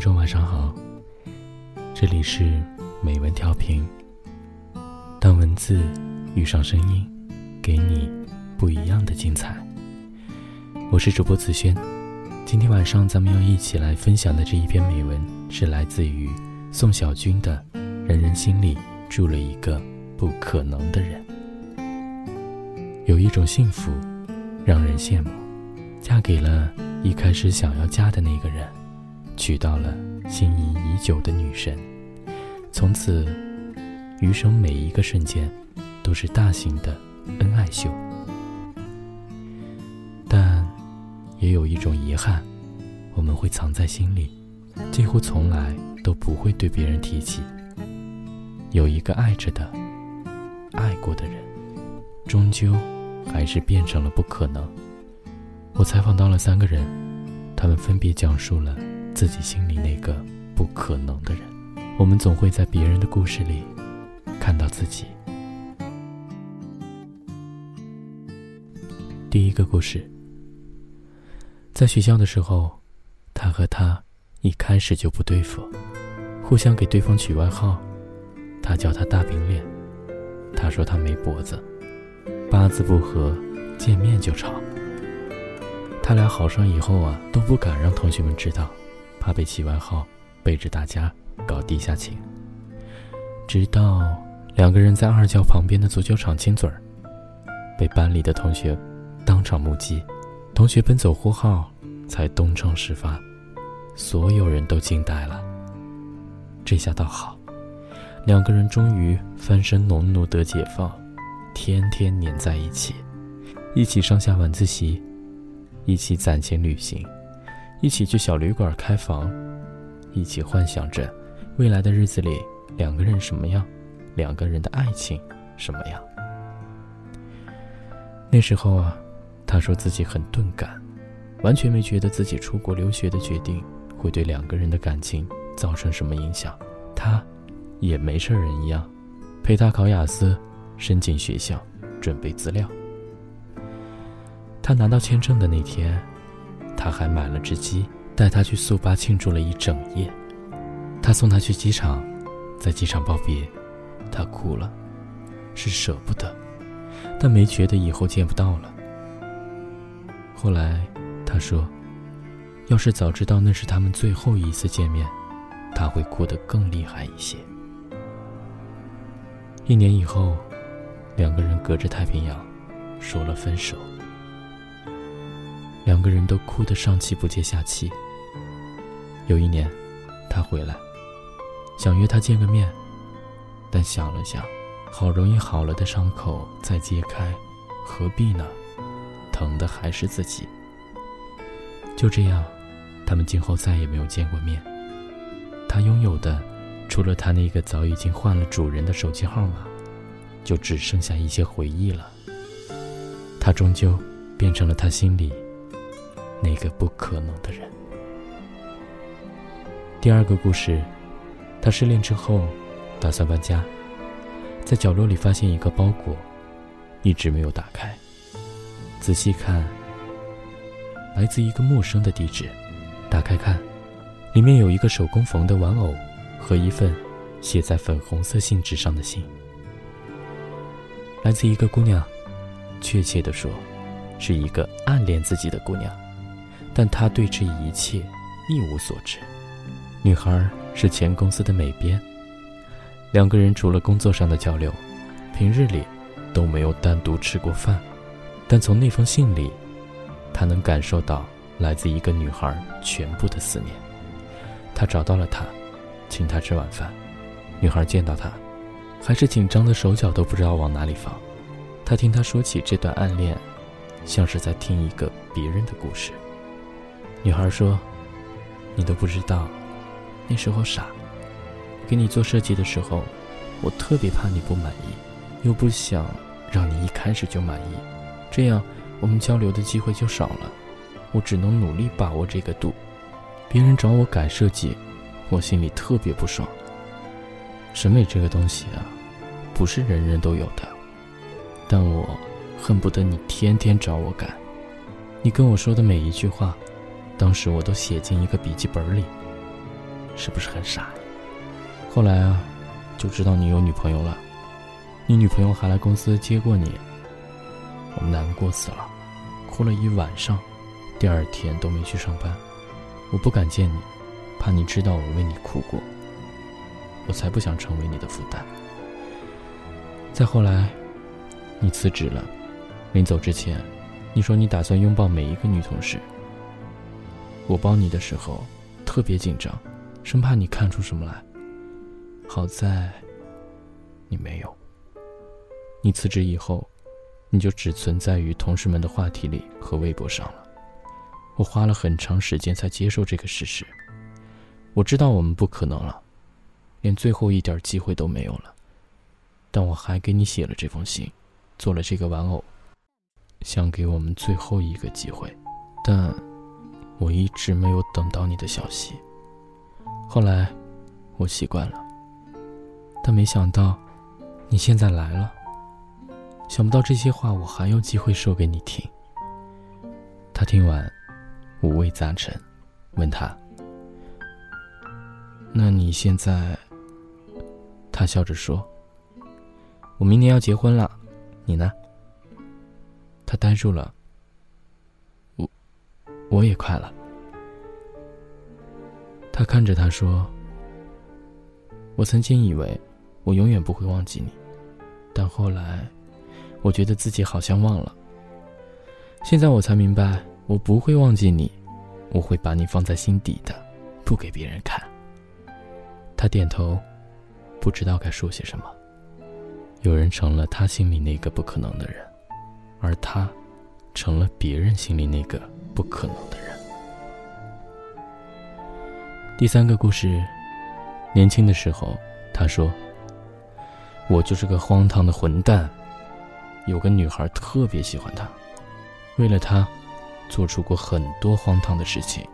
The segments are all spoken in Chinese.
众晚上好，这里是美文调频。当文字遇上声音，给你不一样的精彩。我是主播子轩，今天晚上咱们要一起来分享的这一篇美文，是来自于宋小军的《人人心里住了一个不可能的人》。有一种幸福，让人羡慕，嫁给了一开始想要嫁的那个人。娶到了心仪已久的女神，从此余生每一个瞬间都是大型的恩爱秀。但也有一种遗憾，我们会藏在心里，几乎从来都不会对别人提起。有一个爱着的、爱过的人，终究还是变成了不可能。我采访到了三个人，他们分别讲述了。自己心里那个不可能的人，我们总会在别人的故事里看到自己。第一个故事，在学校的时候，他和他一开始就不对付，互相给对方取外号。他叫他大饼脸，他说他没脖子，八字不合，见面就吵。他俩好上以后啊，都不敢让同学们知道。怕被起外号，背着大家搞地下情。直到两个人在二教旁边的足球场亲嘴儿，被班里的同学当场目击，同学奔走呼号，才东窗事发，所有人都惊呆了。这下倒好，两个人终于翻身农奴得解放，天天黏在一起，一起上下晚自习，一起攒钱旅行。一起去小旅馆开房，一起幻想着未来的日子里两个人什么样，两个人的爱情什么样。那时候啊，他说自己很钝感，完全没觉得自己出国留学的决定会对两个人的感情造成什么影响。他，也没事人一样，陪他考雅思，申请学校，准备资料。他拿到签证的那天。他还买了只鸡，带他去速八庆祝了一整夜。他送他去机场，在机场告别，他哭了，是舍不得，但没觉得以后见不到了。后来他说，要是早知道那是他们最后一次见面，他会哭得更厉害一些。一年以后，两个人隔着太平洋，说了分手。两个人都哭得上气不接下气。有一年，他回来，想约他见个面，但想了想，好容易好了的伤口再揭开，何必呢？疼的还是自己。就这样，他们今后再也没有见过面。他拥有的，除了他那个早已经换了主人的手机号码，就只剩下一些回忆了。他终究变成了他心里。那个不可能的人。第二个故事，他失恋之后，打算搬家，在角落里发现一个包裹，一直没有打开。仔细看，来自一个陌生的地址。打开看，里面有一个手工缝的玩偶和一份写在粉红色信纸上的信。来自一个姑娘，确切的说，是一个暗恋自己的姑娘。但他对这一切一无所知。女孩是前公司的美编，两个人除了工作上的交流，平日里都没有单独吃过饭。但从那封信里，他能感受到来自一个女孩全部的思念。他找到了她，请她吃晚饭。女孩见到他，还是紧张的手脚都不知道往哪里放。他听他说起这段暗恋，像是在听一个别人的故事。女孩说：“你都不知道，那时候傻。给你做设计的时候，我特别怕你不满意，又不想让你一开始就满意，这样我们交流的机会就少了。我只能努力把握这个度。别人找我改设计，我心里特别不爽。审美这个东西啊，不是人人都有的。但我恨不得你天天找我改。你跟我说的每一句话。”当时我都写进一个笔记本里，是不是很傻？后来啊，就知道你有女朋友了，你女朋友还来公司接过你，我难过死了，哭了一晚上，第二天都没去上班。我不敢见你，怕你知道我为你哭过，我才不想成为你的负担。再后来，你辞职了，临走之前，你说你打算拥抱每一个女同事。我抱你的时候，特别紧张，生怕你看出什么来。好在，你没有。你辞职以后，你就只存在于同事们的话题里和微博上了。我花了很长时间才接受这个事实。我知道我们不可能了，连最后一点机会都没有了。但我还给你写了这封信，做了这个玩偶，想给我们最后一个机会。但，我一直没有等到你的消息。后来，我习惯了。但没想到，你现在来了。想不到这些话我还有机会说给你听。他听完，五味杂陈，问他：“那你现在？”他笑着说：“我明年要结婚了，你呢？”他呆住了。我，也快了。他看着他说：“我曾经以为。”我永远不会忘记你，但后来，我觉得自己好像忘了。现在我才明白，我不会忘记你，我会把你放在心底的，不给别人看。他点头，不知道该说些什么。有人成了他心里那个不可能的人，而他，成了别人心里那个不可能的人。第三个故事，年轻的时候，他说。我就是个荒唐的混蛋，有个女孩特别喜欢他，为了他，做出过很多荒唐的事情。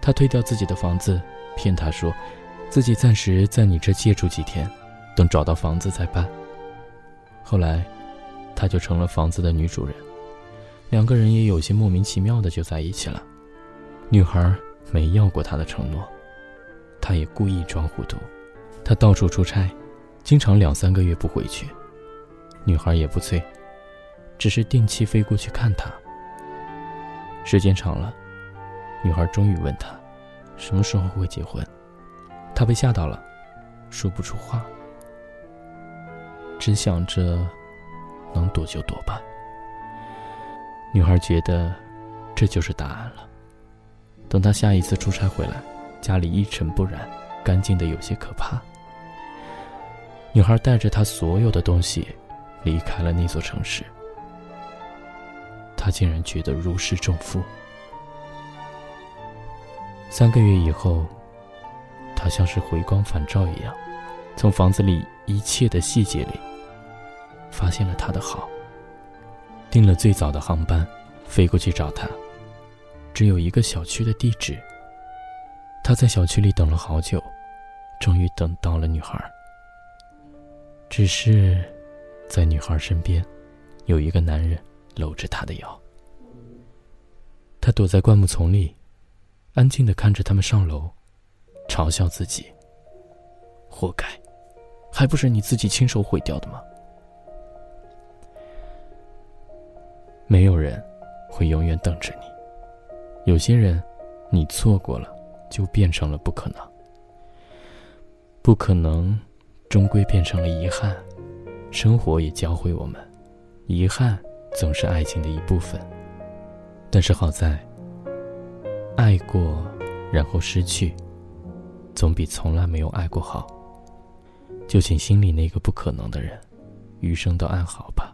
他推掉自己的房子，骗他说，自己暂时在你这借住几天，等找到房子再搬。后来，他就成了房子的女主人，两个人也有些莫名其妙的就在一起了。女孩没要过他的承诺，他也故意装糊涂，他到处出差。经常两三个月不回去，女孩也不催，只是定期飞过去看他。时间长了，女孩终于问他，什么时候会结婚？他被吓到了，说不出话，只想着能躲就躲吧。女孩觉得这就是答案了。等她下一次出差回来，家里一尘不染，干净的有些可怕。女孩带着她所有的东西，离开了那座城市。她竟然觉得如释重负。三个月以后，她像是回光返照一样，从房子里一切的细节里，发现了他的好。订了最早的航班，飞过去找他。只有一个小区的地址。他在小区里等了好久，终于等到了女孩。只是，在女孩身边，有一个男人搂着她的腰。他躲在灌木丛里，安静的看着他们上楼，嘲笑自己。活该，还不是你自己亲手毁掉的吗？没有人会永远等着你，有些人，你错过了，就变成了不可能。不可能。终归变成了遗憾，生活也教会我们，遗憾总是爱情的一部分。但是好在，爱过然后失去，总比从来没有爱过好。就请心里那个不可能的人，余生都安好吧。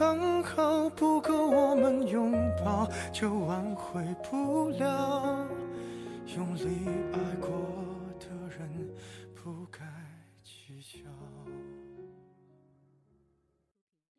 刚好，不够我们拥抱，就挽回不了。用力爱过